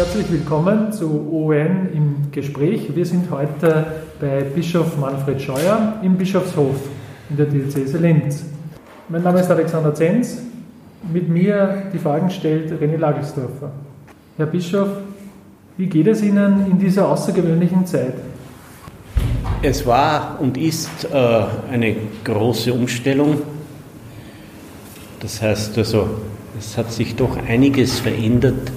Herzlich willkommen zu ON im Gespräch. Wir sind heute bei Bischof Manfred Scheuer im Bischofshof in der Diözese Linz. Mein Name ist Alexander Zenz. Mit mir die Fragen stellt René Lagelsdorfer. Herr Bischof, wie geht es Ihnen in dieser außergewöhnlichen Zeit? Es war und ist äh, eine große Umstellung. Das heißt also, es hat sich doch einiges verändert,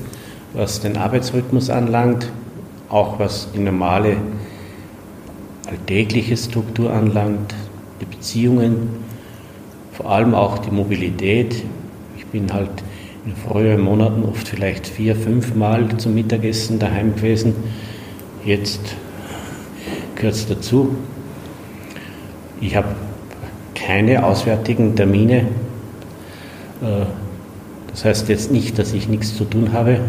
was den Arbeitsrhythmus anlangt, auch was die normale alltägliche Struktur anlangt, die Beziehungen, vor allem auch die Mobilität. Ich bin halt in früheren Monaten oft vielleicht vier, fünf Mal zum Mittagessen daheim gewesen. Jetzt gehört es dazu. Ich habe keine auswärtigen Termine. Äh, das heißt jetzt nicht, dass ich nichts zu tun habe.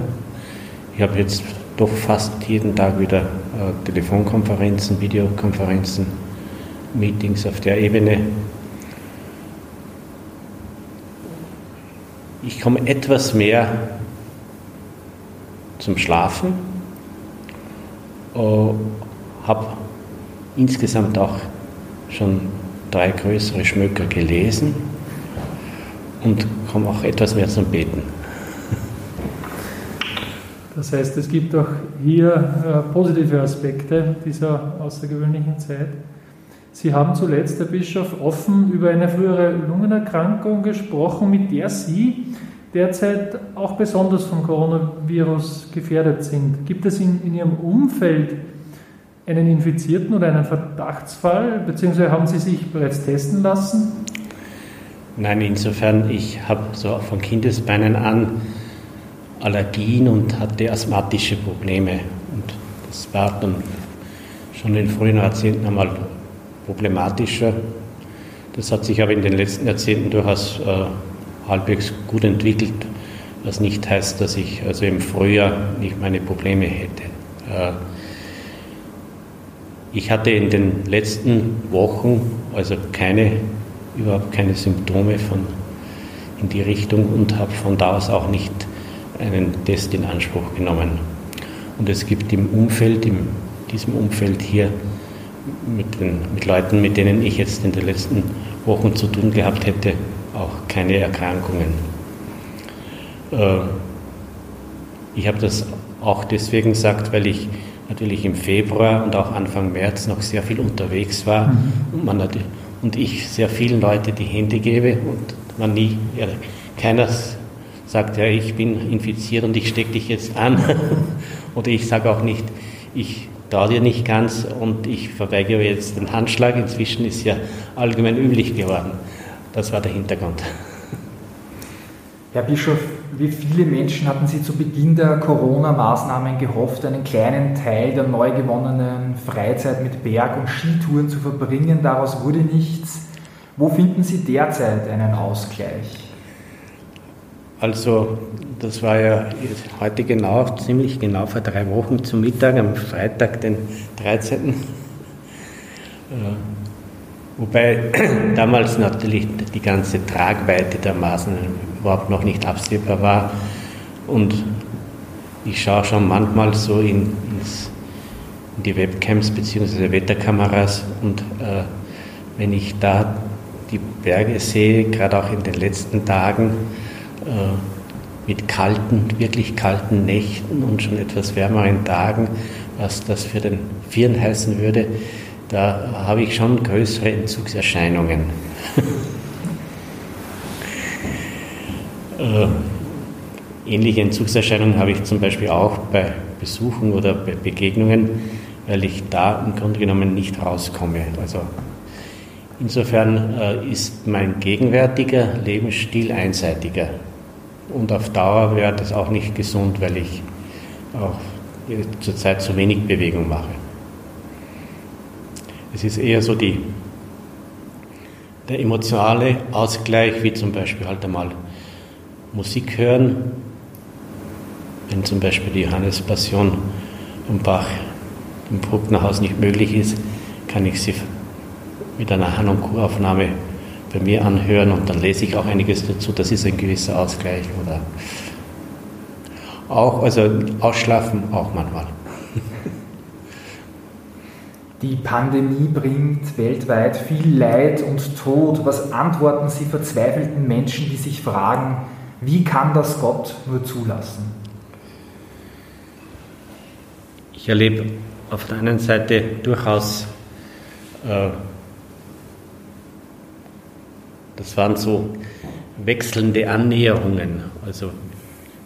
Ich habe jetzt doch fast jeden Tag wieder äh, Telefonkonferenzen, Videokonferenzen, Meetings auf der Ebene. Ich komme etwas mehr zum Schlafen, äh, habe insgesamt auch schon drei größere Schmöcker gelesen und komme auch etwas mehr zum Beten. Das heißt, es gibt auch hier äh, positive Aspekte dieser außergewöhnlichen Zeit. Sie haben zuletzt, Herr Bischof, offen über eine frühere Lungenerkrankung gesprochen, mit der Sie derzeit auch besonders vom Coronavirus gefährdet sind. Gibt es in, in Ihrem Umfeld einen Infizierten oder einen Verdachtsfall, beziehungsweise haben Sie sich bereits testen lassen? Nein, insofern, ich habe so von Kindesbeinen an Allergien und hatte asthmatische Probleme. Und das war dann schon in den frühen Jahrzehnten einmal problematischer. Das hat sich aber in den letzten Jahrzehnten durchaus äh, halbwegs gut entwickelt, was nicht heißt, dass ich also im Frühjahr nicht meine Probleme hätte. Äh, ich hatte in den letzten Wochen also keine, überhaupt keine Symptome von in die Richtung und habe von da aus auch nicht einen Test in Anspruch genommen. Und es gibt im Umfeld, in diesem Umfeld hier mit, den, mit Leuten, mit denen ich jetzt in den letzten Wochen zu tun gehabt hätte, auch keine Erkrankungen. Äh, ich habe das auch deswegen gesagt, weil ich natürlich im Februar und auch Anfang März noch sehr viel unterwegs war mhm. und, man hat, und ich sehr vielen Leuten die Hände gebe und man nie, ja, keiner sagt, ja, ich bin infiziert und ich stecke dich jetzt an. Oder ich sage auch nicht, ich traue dir nicht ganz und ich verweigere jetzt den Handschlag. Inzwischen ist ja allgemein üblich geworden. Das war der Hintergrund. Herr Bischof, wie viele Menschen hatten Sie zu Beginn der Corona-Maßnahmen gehofft, einen kleinen Teil der neu gewonnenen Freizeit mit Berg- und Skitouren zu verbringen? Daraus wurde nichts. Wo finden Sie derzeit einen Ausgleich? Also, das war ja heute genau, ziemlich genau vor drei Wochen zum Mittag, am Freitag, den 13. Äh, wobei damals natürlich die ganze Tragweite der Maßnahmen überhaupt noch nicht absehbar war. Und ich schaue schon manchmal so in, ins, in die Webcams bzw. Wetterkameras und äh, wenn ich da die Berge sehe, gerade auch in den letzten Tagen, mit kalten, wirklich kalten Nächten und schon etwas wärmeren Tagen, was das für den Vieren heißen würde, da habe ich schon größere Entzugserscheinungen. Äh, ähnliche Entzugserscheinungen habe ich zum Beispiel auch bei Besuchen oder bei Begegnungen, weil ich da im Grunde genommen nicht rauskomme. Also insofern äh, ist mein gegenwärtiger Lebensstil einseitiger. Und auf Dauer wäre das auch nicht gesund, weil ich auch zurzeit zu wenig Bewegung mache. Es ist eher so die, der emotionale Ausgleich, wie zum Beispiel halt einmal Musik hören, wenn zum Beispiel die Johannespassion vom Bach im Brucknerhaus nicht möglich ist, kann ich sie mit einer Han- und Kuraufnahme bei mir anhören und dann lese ich auch einiges dazu. Das ist ein gewisser Ausgleich. Oder auch, also ausschlafen auch manchmal. Die Pandemie bringt weltweit viel Leid und Tod. Was antworten Sie verzweifelten Menschen, die sich fragen, wie kann das Gott nur zulassen? Ich erlebe auf der einen Seite durchaus, äh, das waren so wechselnde Annäherungen. Also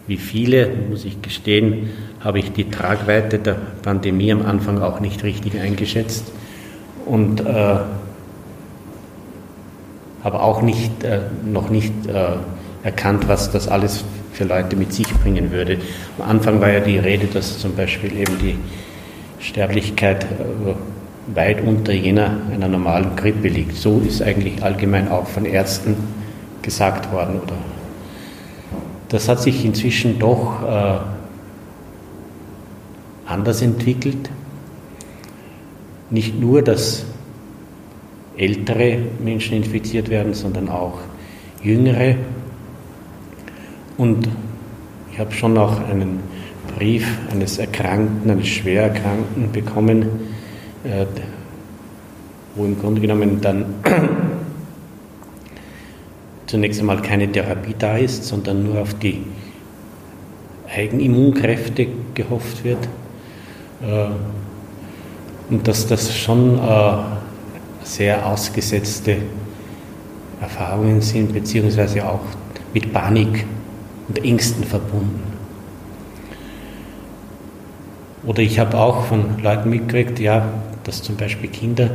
wie viele, muss ich gestehen, habe ich die Tragweite der Pandemie am Anfang auch nicht richtig eingeschätzt und äh, habe auch nicht, äh, noch nicht äh, erkannt, was das alles für Leute mit sich bringen würde. Am Anfang war ja die Rede, dass zum Beispiel eben die Sterblichkeit äh, weit unter jener einer normalen Grippe liegt. So ist eigentlich allgemein auch von Ärzten gesagt worden oder das hat sich inzwischen doch äh, anders entwickelt. Nicht nur, dass ältere Menschen infiziert werden, sondern auch jüngere. Und ich habe schon auch einen Brief eines Erkrankten, eines Schwererkrankten bekommen, äh, wo im Grunde genommen dann zunächst einmal keine Therapie da ist, sondern nur auf die Eigenimmunkräfte gehofft wird. Äh, und dass das schon äh, sehr ausgesetzte Erfahrungen sind, beziehungsweise auch mit Panik und Ängsten verbunden. Oder ich habe auch von Leuten mitgekriegt, ja, dass zum Beispiel Kinder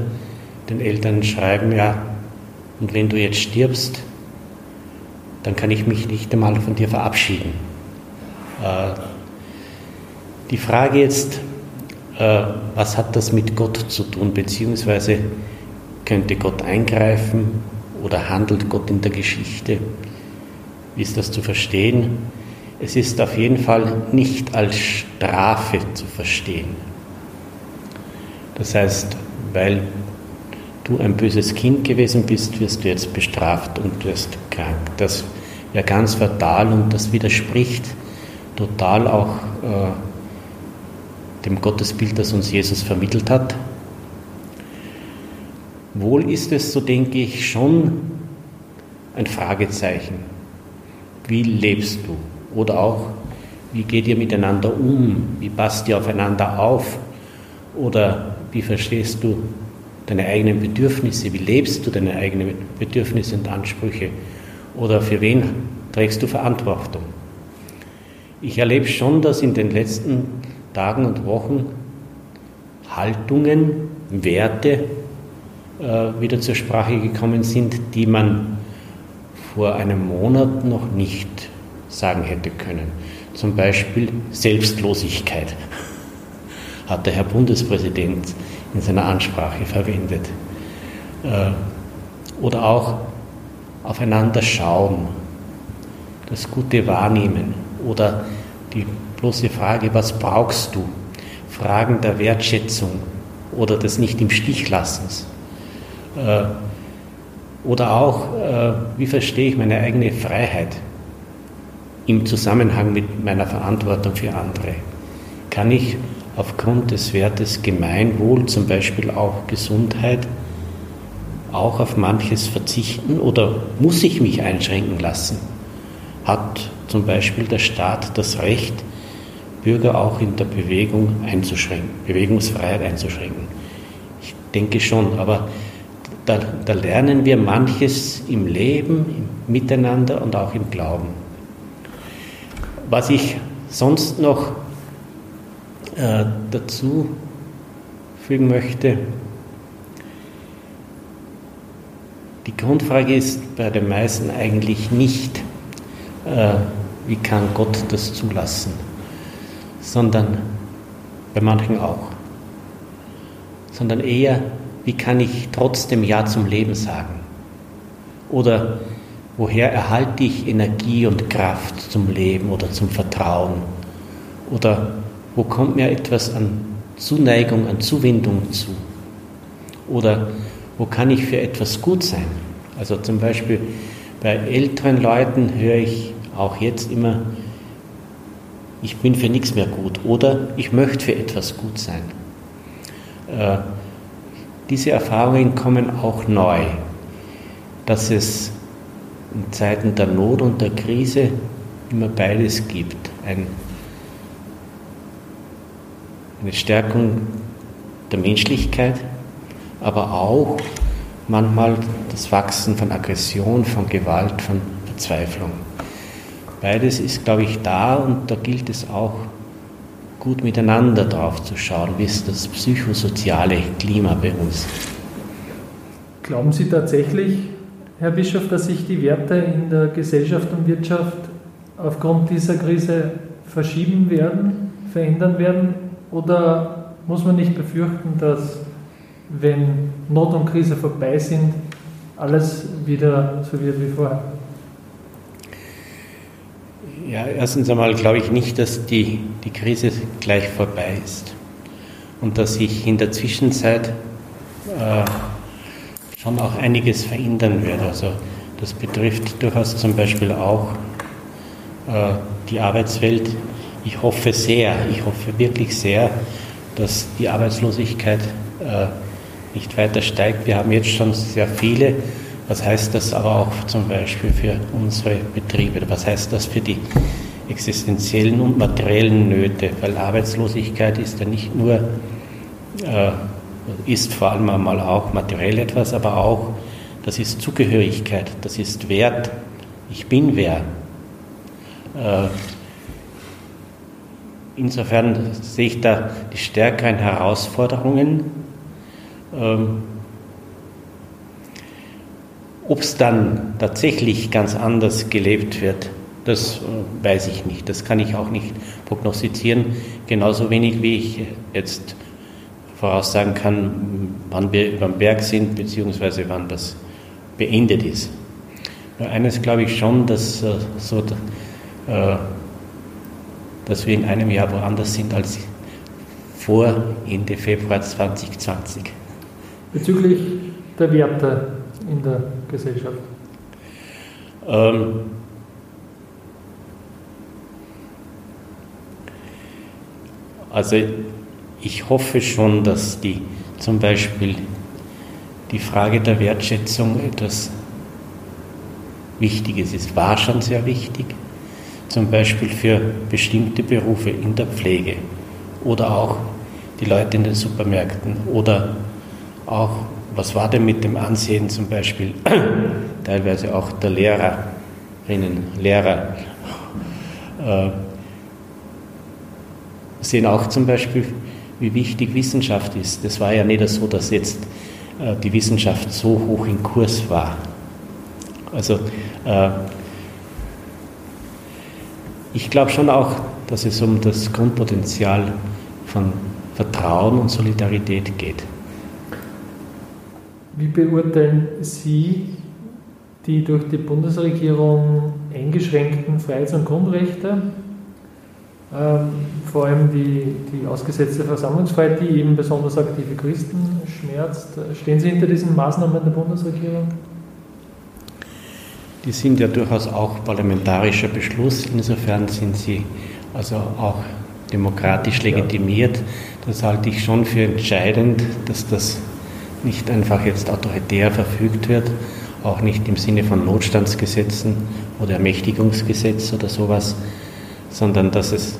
den Eltern schreiben, ja, und wenn du jetzt stirbst, dann kann ich mich nicht einmal von dir verabschieden. Äh, die Frage jetzt, äh, was hat das mit Gott zu tun, beziehungsweise könnte Gott eingreifen oder handelt Gott in der Geschichte? Wie ist das zu verstehen? Es ist auf jeden Fall nicht als Strafe zu verstehen. Das heißt, weil du ein böses Kind gewesen bist, wirst du jetzt bestraft und wirst krank. Das wäre ganz fatal und das widerspricht total auch äh, dem Gottesbild, das uns Jesus vermittelt hat. Wohl ist es, so denke ich, schon ein Fragezeichen. Wie lebst du? Oder auch, wie geht ihr miteinander um? Wie passt ihr aufeinander auf? Oder wie verstehst du deine eigenen Bedürfnisse? Wie lebst du deine eigenen Bedürfnisse und Ansprüche? Oder für wen trägst du Verantwortung? Ich erlebe schon, dass in den letzten Tagen und Wochen Haltungen, Werte äh, wieder zur Sprache gekommen sind, die man vor einem Monat noch nicht sagen hätte können. Zum Beispiel Selbstlosigkeit hat der Herr Bundespräsident in seiner Ansprache verwendet. Äh, oder auch aufeinander schauen, das Gute wahrnehmen oder die bloße Frage, was brauchst du? Fragen der Wertschätzung oder des Nicht im Stich lassens. Äh, oder auch, äh, wie verstehe ich meine eigene Freiheit im Zusammenhang mit meiner Verantwortung für andere? Kann ich aufgrund des Wertes Gemeinwohl, zum Beispiel auch Gesundheit, auch auf manches verzichten oder muss ich mich einschränken lassen? Hat zum Beispiel der Staat das Recht, Bürger auch in der Bewegung einzuschränken, Bewegungsfreiheit einzuschränken? Ich denke schon, aber da, da lernen wir manches im Leben, im Miteinander und auch im Glauben. Was ich sonst noch äh, dazu fügen möchte, die Grundfrage ist bei den meisten eigentlich nicht, äh, wie kann Gott das zulassen, sondern bei manchen auch, sondern eher, wie kann ich trotzdem Ja zum Leben sagen? Oder woher erhalte ich Energie und Kraft zum Leben oder zum Vertrauen? Oder wo kommt mir etwas an Zuneigung, an Zuwendung zu? Oder wo kann ich für etwas gut sein? Also zum Beispiel bei älteren Leuten höre ich auch jetzt immer, ich bin für nichts mehr gut oder ich möchte für etwas gut sein. Äh, diese Erfahrungen kommen auch neu, dass es in Zeiten der Not und der Krise immer beides gibt. Ein, eine Stärkung der Menschlichkeit, aber auch manchmal das Wachsen von Aggression, von Gewalt, von Verzweiflung. Beides ist, glaube ich, da und da gilt es auch gut miteinander drauf zu schauen, wie ist das psychosoziale Klima bei uns. Glauben Sie tatsächlich, Herr Bischof, dass sich die Werte in der Gesellschaft und Wirtschaft aufgrund dieser Krise verschieben werden, verändern werden? Oder muss man nicht befürchten, dass wenn Not und Krise vorbei sind, alles wieder so wird wie vorher? Ja, erstens einmal glaube ich nicht, dass die, die Krise gleich vorbei ist und dass sich in der Zwischenzeit äh, schon auch einiges verändern wird. Also das betrifft durchaus zum Beispiel auch äh, die Arbeitswelt. Ich hoffe sehr, ich hoffe wirklich sehr, dass die Arbeitslosigkeit äh, nicht weiter steigt. Wir haben jetzt schon sehr viele was heißt das aber auch zum Beispiel für unsere Betriebe? Was heißt das für die existenziellen und materiellen Nöte? Weil Arbeitslosigkeit ist ja nicht nur, äh, ist vor allem einmal auch materiell etwas, aber auch, das ist Zugehörigkeit, das ist Wert. Ich bin wer. Äh, insofern sehe ich da die stärkeren Herausforderungen. Ähm, ob es dann tatsächlich ganz anders gelebt wird, das äh, weiß ich nicht. Das kann ich auch nicht prognostizieren. Genauso wenig wie ich jetzt voraussagen kann, wann wir über dem Berg sind, beziehungsweise wann das beendet ist. Nur eines glaube ich schon, dass, äh, so, äh, dass wir in einem Jahr woanders sind als vor Ende Februar 2020. Bezüglich der Werte in der Gesellschaft? Ähm, also ich hoffe schon, dass die zum Beispiel die Frage der Wertschätzung etwas Wichtiges ist, war schon sehr wichtig, zum Beispiel für bestimmte Berufe in der Pflege oder auch die Leute in den Supermärkten oder auch was war denn mit dem Ansehen zum Beispiel teilweise auch der Lehrerinnen, Lehrer? Äh, sehen auch zum Beispiel, wie wichtig Wissenschaft ist. Das war ja nicht so, dass jetzt äh, die Wissenschaft so hoch im Kurs war. Also äh, ich glaube schon auch, dass es um das Grundpotenzial von Vertrauen und Solidarität geht. Wie beurteilen Sie die durch die Bundesregierung eingeschränkten Freiheits- und Grundrechte, ähm, vor allem die, die ausgesetzte Versammlungsfreiheit, die eben besonders aktive Christen schmerzt? Stehen Sie hinter diesen Maßnahmen der Bundesregierung? Die sind ja durchaus auch parlamentarischer Beschluss, insofern sind sie also auch demokratisch legitimiert. Das halte ich schon für entscheidend, dass das nicht einfach jetzt autoritär verfügt wird, auch nicht im Sinne von Notstandsgesetzen oder Ermächtigungsgesetz oder sowas, sondern dass es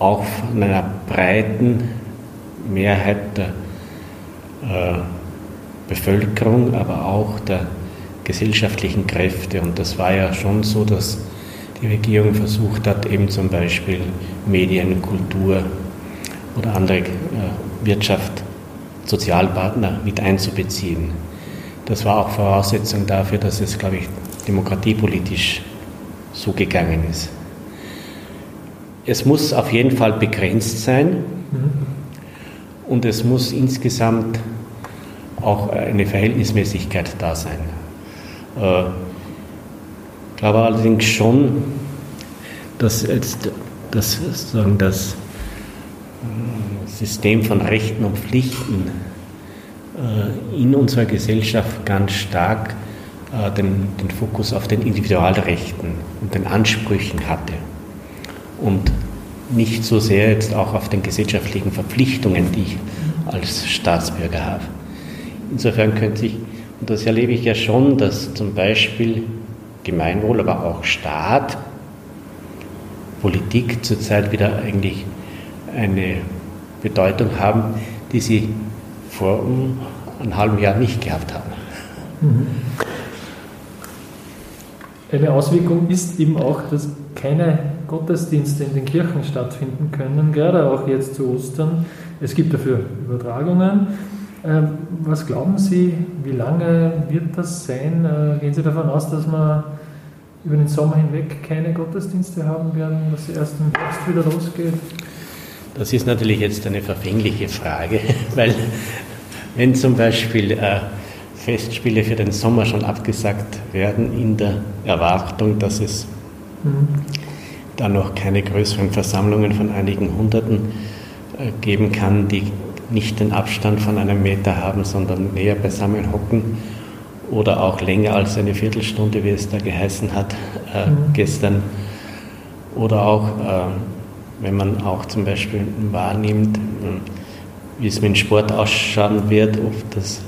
auch von einer breiten Mehrheit der äh, Bevölkerung, aber auch der gesellschaftlichen Kräfte. Und das war ja schon so, dass die Regierung versucht hat, eben zum Beispiel Medien, Kultur oder andere äh, Wirtschaft Sozialpartner mit einzubeziehen. Das war auch Voraussetzung dafür, dass es, glaube ich, demokratiepolitisch so gegangen ist. Es muss auf jeden Fall begrenzt sein und es muss insgesamt auch eine Verhältnismäßigkeit da sein. Äh, ich glaube allerdings schon, dass jetzt das, sagen, das System von Rechten und Pflichten äh, in unserer Gesellschaft ganz stark äh, den, den Fokus auf den Individualrechten und den Ansprüchen hatte. Und nicht so sehr jetzt auch auf den gesellschaftlichen Verpflichtungen, die ich als Staatsbürger habe. Insofern könnte ich, und das erlebe ich ja schon, dass zum Beispiel Gemeinwohl, aber auch Staat, Politik zurzeit wieder eigentlich eine Bedeutung haben, die sie vor einem halben Jahr nicht gehabt haben. Mhm. Eine Auswirkung ist eben auch, dass keine Gottesdienste in den Kirchen stattfinden können, gerade auch jetzt zu Ostern. Es gibt dafür Übertragungen. Ähm, was glauben Sie, wie lange wird das sein? Äh, gehen Sie davon aus, dass wir über den Sommer hinweg keine Gottesdienste haben werden, dass erst im Herbst wieder losgeht? Das ist natürlich jetzt eine verfängliche Frage, weil wenn zum Beispiel äh, Festspiele für den Sommer schon abgesagt werden, in der Erwartung, dass es mhm. da noch keine größeren Versammlungen von einigen Hunderten äh, geben kann, die nicht den Abstand von einem Meter haben, sondern näher beisammen hocken oder auch länger als eine Viertelstunde, wie es da geheißen hat äh, mhm. gestern. Oder auch, äh, wenn man auch zum Beispiel wahrnimmt, wie es mit dem Sport ausschauen wird, ob das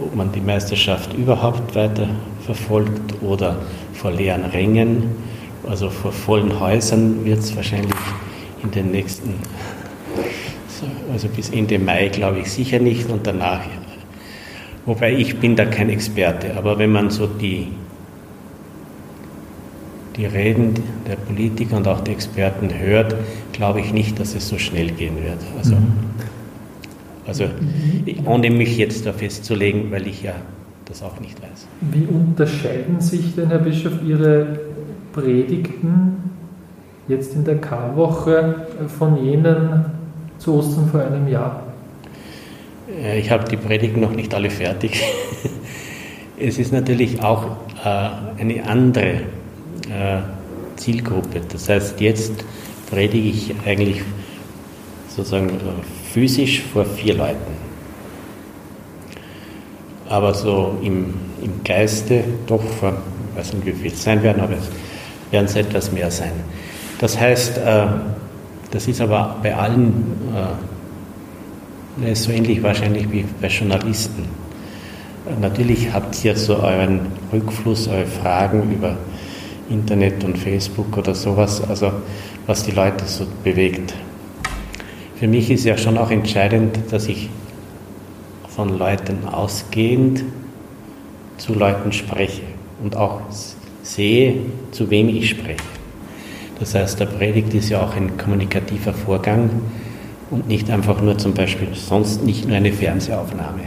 ob man die Meisterschaft überhaupt weiter verfolgt oder vor leeren Rängen, also vor vollen Häusern wird es wahrscheinlich in den nächsten, also bis Ende Mai glaube ich sicher nicht und danach, wobei ich bin da kein Experte, aber wenn man so die, die Reden der Politiker und auch der Experten hört, glaube ich nicht, dass es so schnell gehen wird. Also, mhm. Also ohne mich jetzt da festzulegen, weil ich ja das auch nicht weiß. Wie unterscheiden sich denn, Herr Bischof, Ihre Predigten jetzt in der Karwoche von jenen zu Ostern vor einem Jahr? Äh, ich habe die Predigten noch nicht alle fertig. Es ist natürlich auch äh, eine andere äh, Zielgruppe. Das heißt, jetzt predige ich eigentlich sozusagen physisch vor vier Leuten. Aber so im, im Geiste doch vor, ich weiß nicht, wie viel es sein werden, aber es werden es etwas mehr sein. Das heißt, das ist aber bei allen äh, so ähnlich wahrscheinlich wie bei Journalisten. Natürlich habt ihr so euren Rückfluss, eure Fragen über Internet und Facebook oder sowas, also was die Leute so bewegt. Für mich ist ja schon auch entscheidend, dass ich von Leuten ausgehend zu Leuten spreche und auch sehe, zu wem ich spreche. Das heißt, der Predigt ist ja auch ein kommunikativer Vorgang und nicht einfach nur zum Beispiel sonst nicht nur eine Fernsehaufnahme.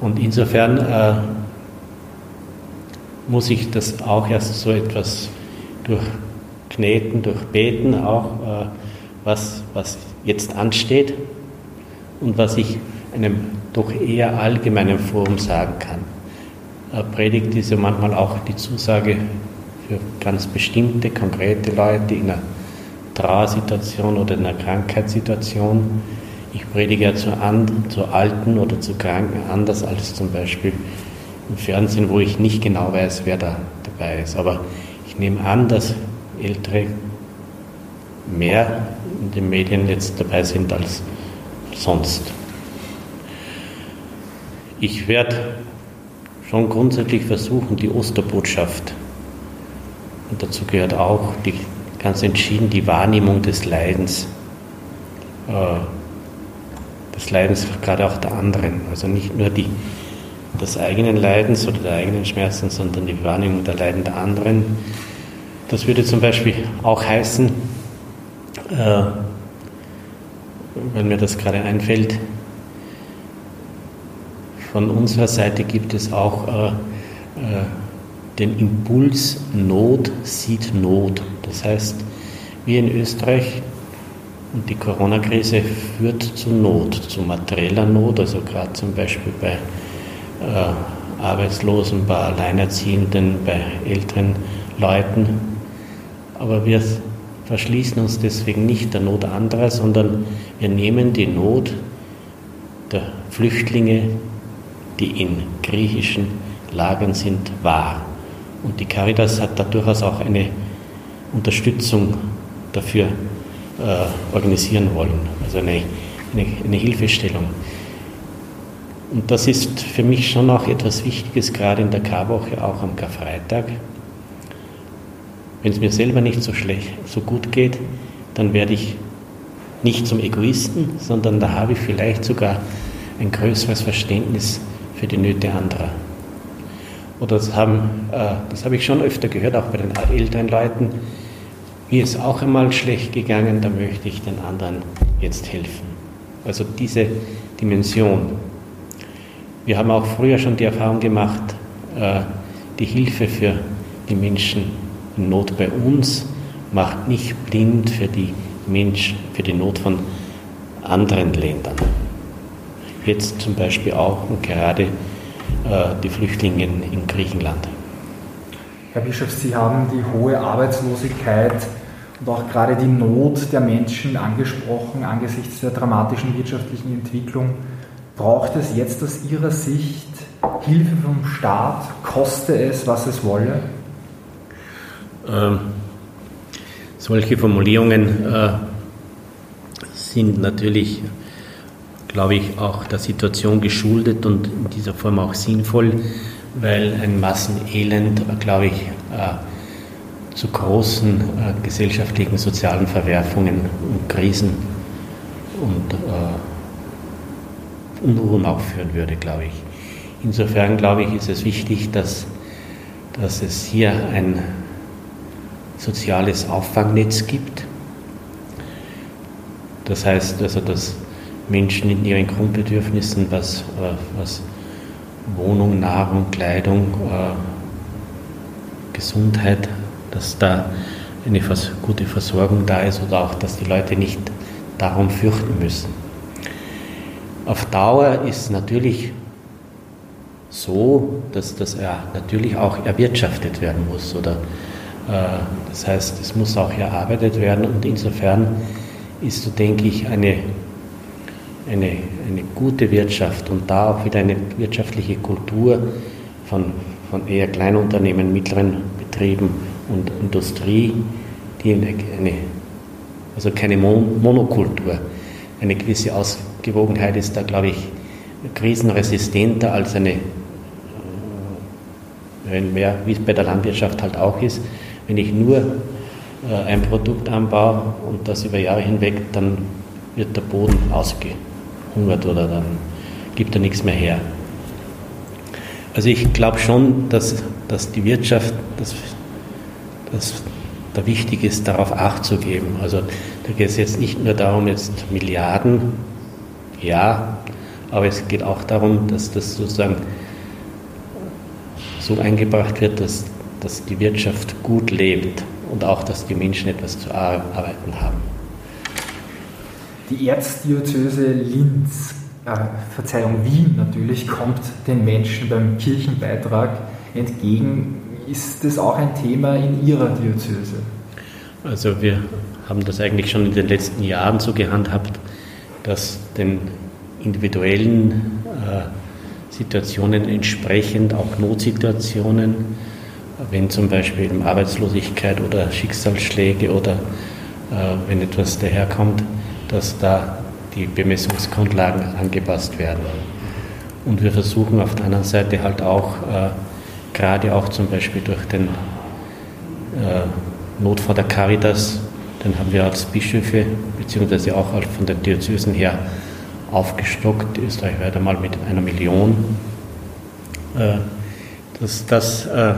Und insofern äh, muss ich das auch erst so etwas durchkneten, durchbeten, auch äh, was, was jetzt ansteht und was ich einem doch eher allgemeinen Forum sagen kann. Predigt ist ja manchmal auch die Zusage für ganz bestimmte, konkrete Leute in einer Trauersituation oder in einer Krankheitssituation. Ich predige ja zu, And zu Alten oder zu Kranken anders als zum Beispiel im Fernsehen, wo ich nicht genau weiß, wer da dabei ist. Aber ich nehme an, dass Ältere mehr in den Medien jetzt dabei sind als sonst. Ich werde schon grundsätzlich versuchen, die Osterbotschaft, und dazu gehört auch die, ganz entschieden die Wahrnehmung des Leidens, äh, des Leidens gerade auch der anderen, also nicht nur die, des eigenen Leidens oder der eigenen Schmerzen, sondern die Wahrnehmung der Leiden der anderen. Das würde zum Beispiel auch heißen, äh, weil mir das gerade einfällt, von unserer Seite gibt es auch äh, äh, den Impuls Not sieht Not. Das heißt, wir in Österreich und die Corona-Krise führt zu Not, zu materieller Not, also gerade zum Beispiel bei äh, Arbeitslosen, bei Alleinerziehenden, bei älteren Leuten. Aber wir verschließen uns deswegen nicht der Not anderer, sondern wir nehmen die Not der Flüchtlinge, die in griechischen Lagern sind, wahr. Und die Caritas hat da durchaus auch eine Unterstützung dafür äh, organisieren wollen, also eine, eine, eine Hilfestellung. Und das ist für mich schon auch etwas Wichtiges, gerade in der Karwoche, auch am Karfreitag. Wenn es mir selber nicht so schlecht, so gut geht, dann werde ich nicht zum Egoisten, sondern da habe ich vielleicht sogar ein größeres Verständnis für die Nöte anderer. Oder das, äh, habe ich schon öfter gehört, auch bei den älteren Leuten. Mir ist auch einmal schlecht gegangen, da möchte ich den anderen jetzt helfen. Also diese Dimension. Wir haben auch früher schon die Erfahrung gemacht, äh, die Hilfe für die Menschen in Not bei uns macht nicht blind für die Mensch, für die Not von anderen Ländern. Jetzt zum Beispiel auch und gerade äh, die Flüchtlinge in Griechenland. Herr Bischof, Sie haben die hohe Arbeitslosigkeit und auch gerade die Not der Menschen angesprochen angesichts der dramatischen wirtschaftlichen Entwicklung. Braucht es jetzt aus Ihrer Sicht Hilfe vom Staat, koste es, was es wolle? Ähm, solche Formulierungen äh, sind natürlich, glaube ich, auch der Situation geschuldet und in dieser Form auch sinnvoll, weil ein Massenelend, glaube ich, äh, zu großen äh, gesellschaftlichen, sozialen Verwerfungen und Krisen und äh, Unruhen auch führen würde, glaube ich. Insofern, glaube ich, ist es wichtig, dass, dass es hier ein soziales Auffangnetz gibt. Das heißt also, dass Menschen in ihren Grundbedürfnissen, was, äh, was Wohnung, Nahrung, Kleidung, äh, Gesundheit, dass da eine gute Versorgung da ist oder auch, dass die Leute nicht darum fürchten müssen. Auf Dauer ist natürlich so, dass das ja natürlich auch erwirtschaftet werden muss oder äh, das heißt, es muss auch erarbeitet werden und insofern ist so, denke ich, eine, eine, eine gute Wirtschaft und da auch wieder eine wirtschaftliche Kultur von, von eher Kleinunternehmen, mittleren Betrieben und Industrie, die eine, also keine Monokultur, eine gewisse Ausgewogenheit ist da, glaube ich, krisenresistenter als eine, äh, wenn mehr, wie es bei der Landwirtschaft halt auch ist, wenn ich nur äh, ein Produkt anbaue und das über Jahre hinweg, dann wird der Boden ausgehungert oder dann gibt er nichts mehr her. Also ich glaube schon, dass, dass die Wirtschaft, dass, dass da wichtig ist, darauf Acht zu geben. Also da geht es jetzt nicht nur darum, jetzt Milliarden, ja, aber es geht auch darum, dass das sozusagen so eingebracht wird, dass dass die Wirtschaft gut lebt und auch, dass die Menschen etwas zu arbeiten haben. Die Erzdiözese Linz, äh, Verzeihung, Wien natürlich, kommt den Menschen beim Kirchenbeitrag entgegen. Ist das auch ein Thema in Ihrer Diözese? Also wir haben das eigentlich schon in den letzten Jahren so gehandhabt, dass den individuellen äh, Situationen entsprechend, auch Notsituationen, wenn zum Beispiel Arbeitslosigkeit oder Schicksalsschläge oder äh, wenn etwas daherkommt, dass da die Bemessungsgrundlagen angepasst werden. Und wir versuchen auf der anderen Seite halt auch, äh, gerade auch zum Beispiel durch den äh, Notfall der Caritas, den haben wir als Bischöfe, beziehungsweise auch von den Diözesen her aufgestockt. Österreich heute mal mit einer Million. Äh, dass das äh,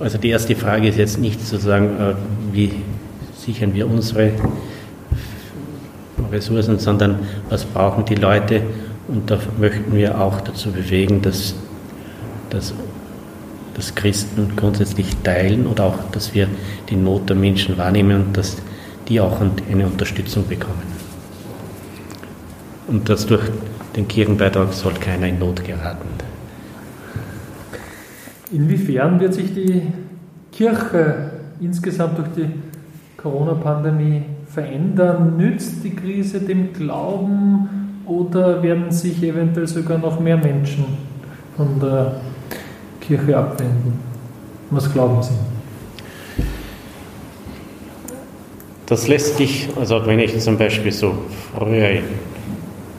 also die erste Frage ist jetzt nicht zu sagen, äh, wie sichern wir unsere Ressourcen, sondern was brauchen die Leute und da möchten wir auch dazu bewegen, dass, dass, dass Christen grundsätzlich teilen oder auch, dass wir die Not der Menschen wahrnehmen und dass die auch eine Unterstützung bekommen. Und dass durch den Kirchenbeitrag soll keiner in Not geraten. Inwiefern wird sich die Kirche insgesamt durch die Corona-Pandemie verändern? Nützt die Krise dem Glauben oder werden sich eventuell sogar noch mehr Menschen von der Kirche abwenden? Was glauben Sie? das lässt sich, also wenn ich zum Beispiel so frühere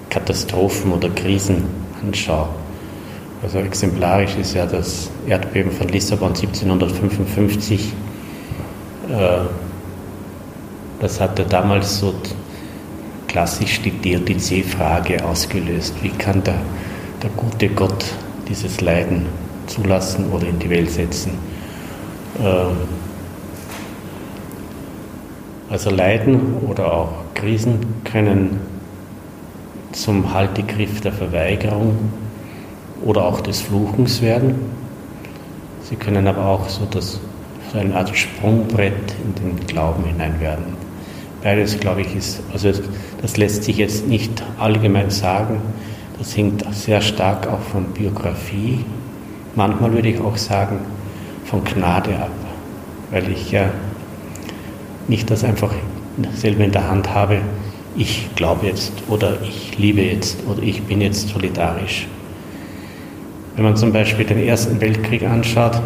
Katastrophen oder Krisen anschaue, also exemplarisch ist ja das Erdbeben von Lissabon 1755. Äh, das hatte damals so klassisch die Theodizee-Frage ausgelöst. Wie kann der, der gute Gott dieses Leiden zulassen oder in die Welt setzen? Ähm, also Leiden oder auch Krisen können zum Haltegriff der Verweigerung oder auch des Fluchens werden. Sie können aber auch so, das, so eine Art Sprungbrett in den Glauben hinein werden. Beides, glaube ich, ist, also das lässt sich jetzt nicht allgemein sagen. Das hängt sehr stark auch von Biografie, manchmal würde ich auch sagen, von Gnade ab, weil ich ja nicht das einfach selber in der Hand habe, ich glaube jetzt oder ich liebe jetzt oder ich bin jetzt solidarisch. Wenn man zum Beispiel den Ersten Weltkrieg anschaut,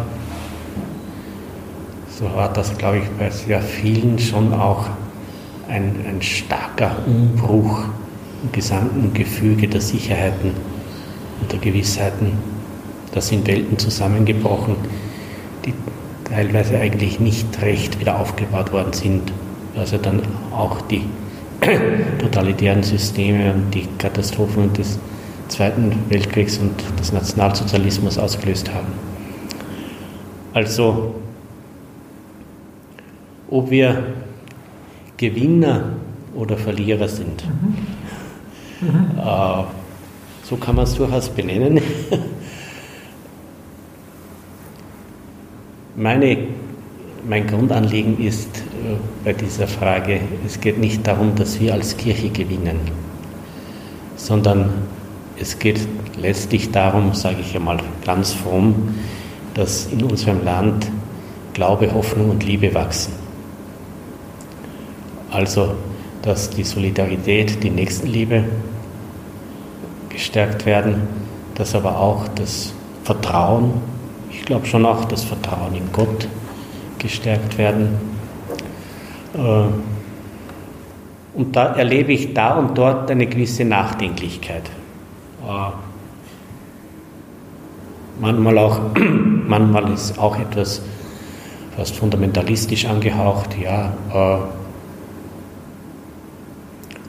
so war das, glaube ich, bei sehr vielen schon auch ein, ein starker Umbruch im gesamten Gefüge der Sicherheiten und der Gewissheiten. Da sind Welten zusammengebrochen, die teilweise eigentlich nicht recht wieder aufgebaut worden sind. Also dann auch die totalitären Systeme und die Katastrophen des Zweiten Weltkriegs und des Nationalsozialismus ausgelöst haben. Also, ob wir Gewinner oder Verlierer sind, mhm. Mhm. Äh, so kann man es durchaus benennen. Meine, mein Grundanliegen ist äh, bei dieser Frage, es geht nicht darum, dass wir als Kirche gewinnen, sondern es geht letztlich darum, sage ich einmal ganz fromm, dass in unserem Land Glaube, Hoffnung und Liebe wachsen. Also, dass die Solidarität, die Nächstenliebe gestärkt werden, dass aber auch das Vertrauen, ich glaube schon auch das Vertrauen in Gott gestärkt werden. Äh, und da erlebe ich da und dort eine gewisse Nachdenklichkeit. Äh, manchmal auch, manchmal ist auch etwas fast fundamentalistisch angehaucht, ja.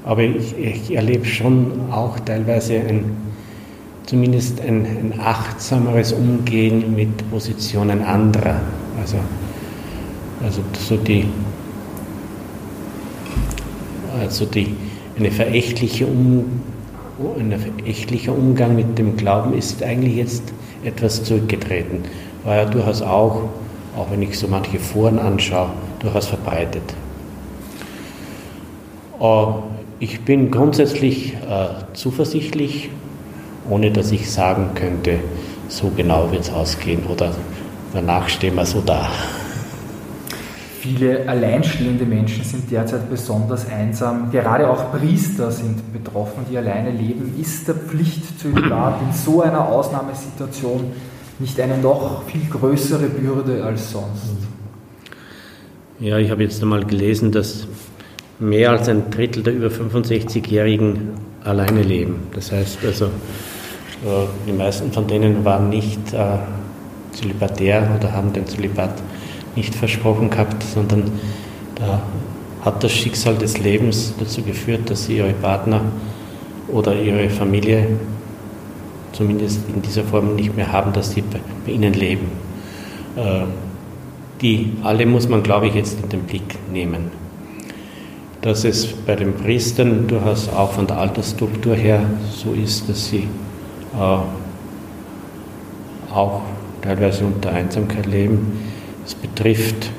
Aber ich, ich, erlebe schon auch teilweise ein, zumindest ein, ein, achtsameres Umgehen mit Positionen anderer. Also, also so die, also die, eine verächtliche um, ein echtlicher Umgang mit dem Glauben ist eigentlich jetzt etwas zurückgetreten. War ja durchaus auch, auch wenn ich so manche Foren anschaue, durchaus verbreitet. Äh, ich bin grundsätzlich äh, zuversichtlich, ohne dass ich sagen könnte, so genau wird es ausgehen oder danach stehen wir so da. Viele alleinstehende Menschen sind derzeit besonders einsam. Gerade auch Priester sind betroffen, die alleine leben. Ist der Pflichtzölibat in so einer Ausnahmesituation nicht eine noch viel größere Bürde als sonst? Ja, ich habe jetzt einmal gelesen, dass mehr als ein Drittel der über 65-Jährigen alleine leben. Das heißt also, äh, die meisten von denen waren nicht äh, zölibatär oder haben den Zölibat nicht versprochen gehabt, sondern da hat das Schicksal des Lebens dazu geführt, dass sie ihre Partner oder ihre Familie zumindest in dieser Form nicht mehr haben, dass sie bei, ihnen leben. Äh, die alle muss man, glaube ich, jetzt in den Blick nehmen. Dass es bei den Priestern durchaus auch von der Altersstruktur her so ist, dass sie äh, auch teilweise unter Einsamkeit leben. Es betrifft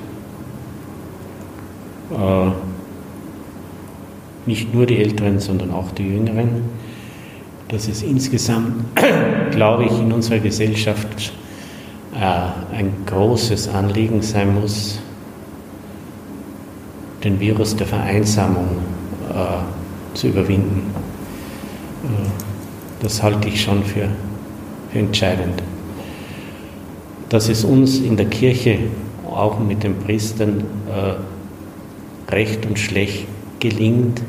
äh, nicht nur die Älteren, sondern auch die Jüngeren, dass es insgesamt, glaube ich, in unserer Gesellschaft äh, ein großes Anliegen sein muss, den Virus der Vereinsamung äh, zu überwinden. Äh, das halte ich schon für, für entscheidend dass es uns in der Kirche auch mit den Priestern äh, recht und schlecht gelingt,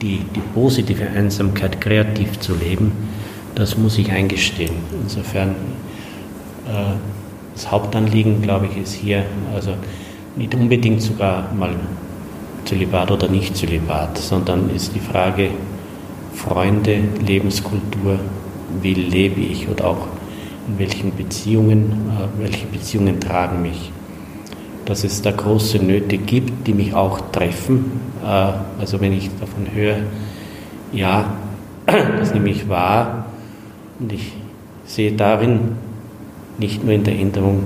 die, die positive Einsamkeit kreativ zu leben, das muss ich eingestehen. Insofern, äh, das Hauptanliegen, glaube ich, ist hier, also nicht unbedingt sogar mal Zölibat oder nicht Zölibat, sondern ist die Frage Freunde, Lebenskultur, wie lebe ich oder auch in welchen Beziehungen, äh, welche Beziehungen tragen mich. Dass es da große Nöte gibt, die mich auch treffen. Äh, also wenn ich davon höre, ja, das nehme ich wahr und ich sehe darin nicht nur in der Änderung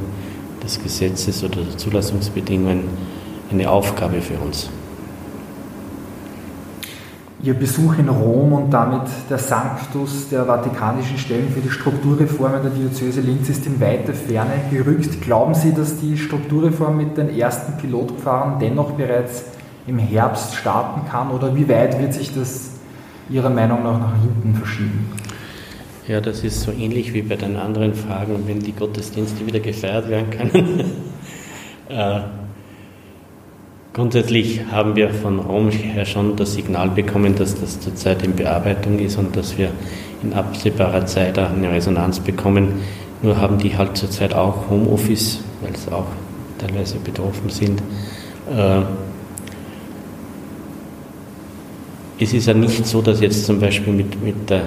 des Gesetzes oder der Zulassungsbedingungen eine Aufgabe für uns. Ihr Besuch in Rom und damit der Sanctus der vatikanischen Stellen für die Strukturreform in der Diözese Linz ist in weite Ferne gerückt. Glauben Sie, dass die Strukturreform mit den ersten Pilotpfarrern dennoch bereits im Herbst starten kann oder wie weit wird sich das Ihrer Meinung nach nach hinten verschieben? Ja, das ist so ähnlich wie bei den anderen Fragen, wenn die Gottesdienste wieder gefeiert werden können. äh, Grundsätzlich haben wir von Rom her schon das Signal bekommen, dass das zurzeit in Bearbeitung ist und dass wir in absehbarer Zeit auch eine Resonanz bekommen. Nur haben die halt zurzeit auch Homeoffice, weil sie auch teilweise betroffen sind. Äh, es ist ja nicht so, dass jetzt zum Beispiel mit, mit der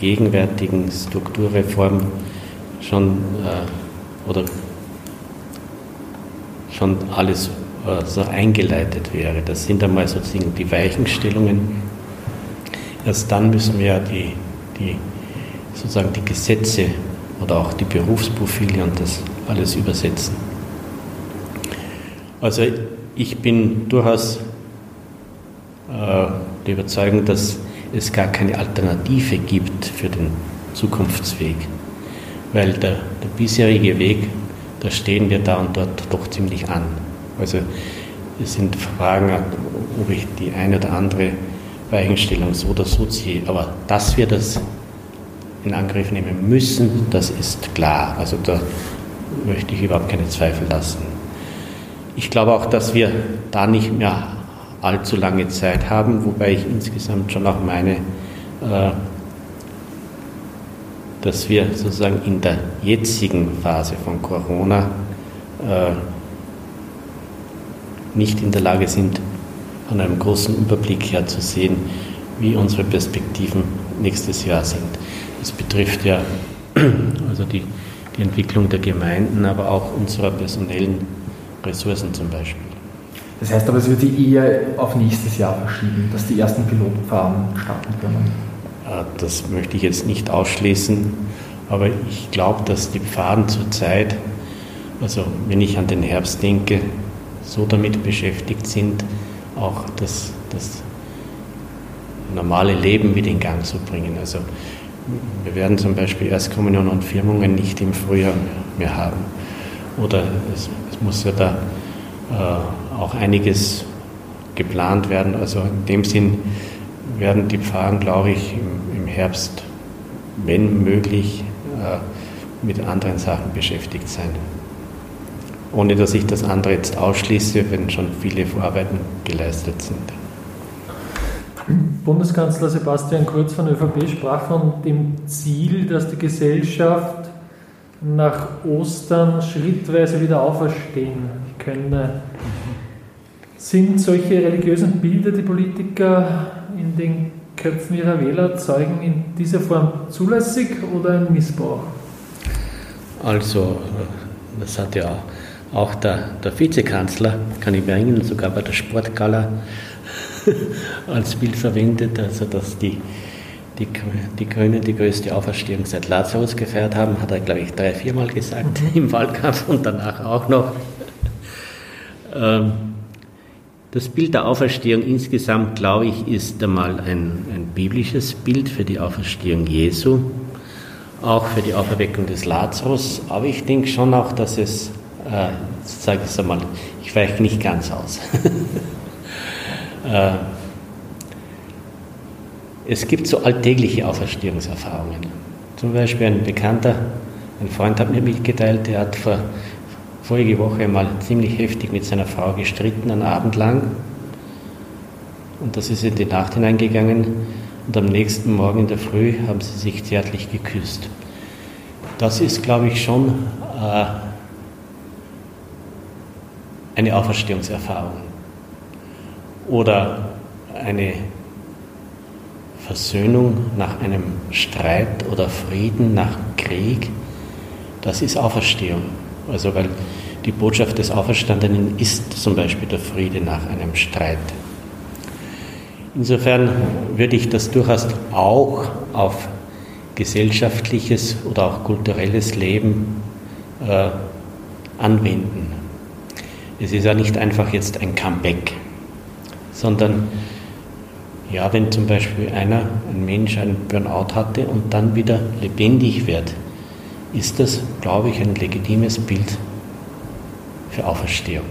gegenwärtigen Strukturreform schon äh, oder schon alles äh, so eingeleitet wäre. Das sind einmal sozusagen die Weichenstellungen. Erst dann müssen wir die, die, sozusagen die Gesetze oder auch die Berufsprofile und das alles übersetzen. Also ich bin durchaus äh, der Überzeugung, dass es gar keine Alternative gibt für den Zukunftsweg, weil der, der bisherige Weg, da stehen wir da und dort doch ziemlich an. Also es sind Fragen, ob ich die eine oder andere Weichenstellung so oder so ziehe. Aber dass wir das in Angriff nehmen müssen, das ist klar. Also da möchte ich überhaupt keine Zweifel lassen. Ich glaube auch, dass wir da nicht mehr allzu lange Zeit haben, wobei ich insgesamt schon auch meine, äh, dass wir sozusagen in der jetzigen Phase von Corona äh, nicht in der Lage sind, an einem großen Überblick her zu sehen, wie unsere Perspektiven nächstes Jahr sind. Das betrifft ja also die, die Entwicklung der Gemeinden, aber auch unserer personellen Ressourcen zum Beispiel. Das heißt aber, es wird sich eher auf nächstes Jahr verschieben, dass die ersten Pilotfahren starten können. Äh, das möchte ich jetzt nicht ausschließen, aber ich glaube, dass die Pfaden zurzeit, also wenn ich an den Herbst denke, so damit beschäftigt sind, auch das, das normale Leben wieder in Gang zu bringen. Also wir werden zum Beispiel Erstkommunion und Firmungen nicht im Frühjahr mehr haben. Oder es, es muss ja da äh, auch einiges geplant werden. Also in dem Sinn werden die Pfarrer, glaube ich, im, im Herbst, wenn möglich, äh, mit anderen Sachen beschäftigt sein ohne dass ich das andere jetzt ausschließe, wenn schon viele Vorarbeiten geleistet sind. Bundeskanzler Sebastian Kurz von ÖVP sprach von dem Ziel, dass die Gesellschaft nach Ostern schrittweise wieder auferstehen könne. Sind solche religiösen Bilder, die Politiker in den Köpfen ihrer Wähler zeugen, in dieser Form zulässig oder ein Missbrauch? Also, das hat ja auch der, der Vizekanzler, kann ich mir erinnern, sogar bei der Sportgala als Bild verwendet, also dass die, die, die Grünen die größte Auferstehung seit Lazarus gefeiert haben, hat er, glaube ich, drei, viermal gesagt mhm. im Wahlkampf und danach auch noch. Ähm, das Bild der Auferstehung insgesamt, glaube ich, ist einmal ein, ein biblisches Bild für die Auferstehung Jesu, auch für die Auferweckung des Lazarus, aber ich denke schon auch, dass es äh, ich es einmal, ich weiche nicht ganz aus. äh, es gibt so alltägliche Auferstehungserfahrungen. Zum Beispiel ein Bekannter, ein Freund hat mir mitgeteilt, der hat vor, vorige Woche einmal ziemlich heftig mit seiner Frau gestritten, einen Abend lang. Und das ist in die Nacht hineingegangen. Und am nächsten Morgen in der Früh haben sie sich zärtlich geküsst. Das ist, glaube ich, schon äh, eine Auferstehungserfahrung. Oder eine Versöhnung nach einem Streit oder Frieden, nach Krieg, das ist Auferstehung. Also weil die Botschaft des Auferstandenen ist zum Beispiel der Friede nach einem Streit. Insofern würde ich das durchaus auch auf gesellschaftliches oder auch kulturelles Leben äh, anwenden. Es ist ja nicht einfach jetzt ein Comeback, sondern ja, wenn zum Beispiel einer, ein Mensch, einen Burnout hatte und dann wieder lebendig wird, ist das, glaube ich, ein legitimes Bild für Auferstehung.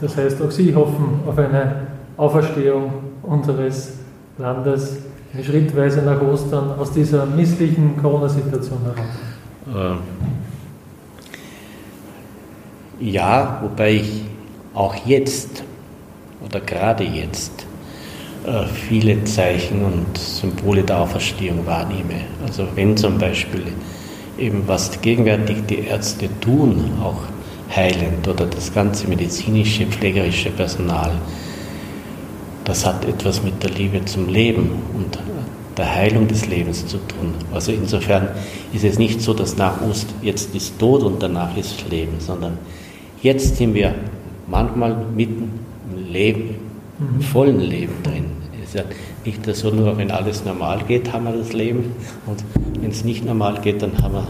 Das heißt, auch Sie hoffen auf eine Auferstehung unseres Landes, Schrittweise nach Ostern aus dieser misslichen Corona-Situation heraus. Äh, ja, wobei ich auch jetzt oder gerade jetzt äh, viele Zeichen und Symbole der Auferstehung wahrnehme. Also wenn zum Beispiel eben was gegenwärtig die Ärzte tun, auch heilend oder das ganze medizinische, pflegerische Personal, das hat etwas mit der Liebe zum Leben und der Heilung des Lebens zu tun. Also insofern ist es nicht so, dass nach Ost jetzt ist Tod und danach ist Leben, sondern jetzt sind wir manchmal mitten im Leben, im vollen Leben drin ist ja nicht so, nur wenn alles normal geht, haben wir das Leben. Und wenn es nicht normal geht, dann haben wir,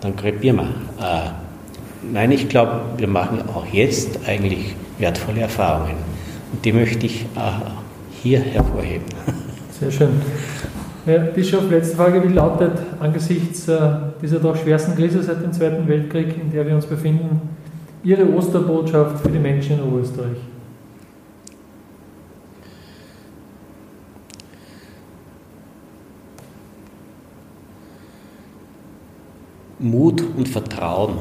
dann krepieren wir. Äh, nein, ich glaube, wir machen auch jetzt eigentlich wertvolle Erfahrungen. Und die möchte ich äh, hier hervorheben. Sehr schön. Herr Bischof, letzte Frage. Wie lautet angesichts äh, dieser doch schwersten Krise seit dem Zweiten Weltkrieg, in der wir uns befinden, Ihre Osterbotschaft für die Menschen in Oberösterreich? Mut und Vertrauen,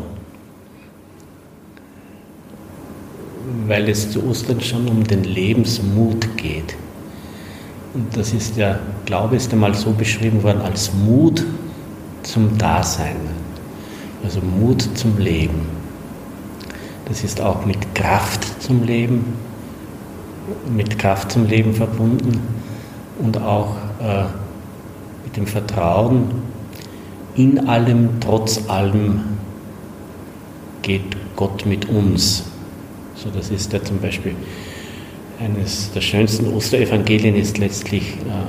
weil es zu Ostern schon um den Lebensmut geht. Und das ist der Glaube ist einmal so beschrieben worden als Mut zum Dasein, also Mut zum Leben. Das ist auch mit Kraft zum Leben, mit Kraft zum Leben verbunden und auch äh, mit dem Vertrauen in allem, trotz allem geht Gott mit uns. So, das ist ja zum Beispiel eines der schönsten Osterevangelien ist letztlich äh,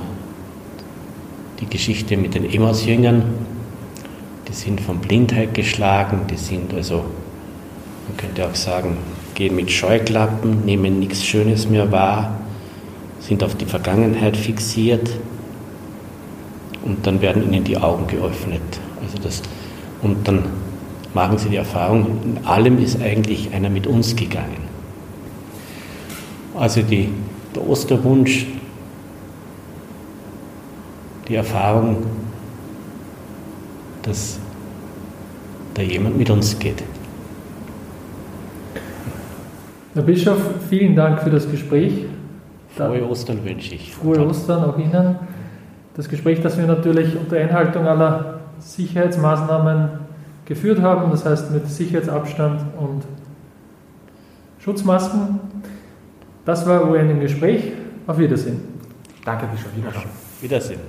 die Geschichte mit den Emmaus-Jüngern. Die sind von Blindheit geschlagen, die sind also, man könnte auch sagen, gehen mit Scheuklappen, nehmen nichts Schönes mehr wahr, sind auf die Vergangenheit fixiert und dann werden ihnen die Augen geöffnet. Also das, und dann machen sie die Erfahrung, in allem ist eigentlich einer mit uns gegangen. Also die, der Osterwunsch, die Erfahrung, dass da jemand mit uns geht. Herr Bischof, vielen Dank für das Gespräch. Frohe Ostern wünsche ich. Frohe Ostern auch Ihnen. Das Gespräch, das wir natürlich unter Einhaltung aller Sicherheitsmaßnahmen geführt haben, das heißt mit Sicherheitsabstand und Schutzmasken. Das war UN im Gespräch. Auf Wiedersehen. Danke, Bischof. Wiedersehen. Wiedersehen.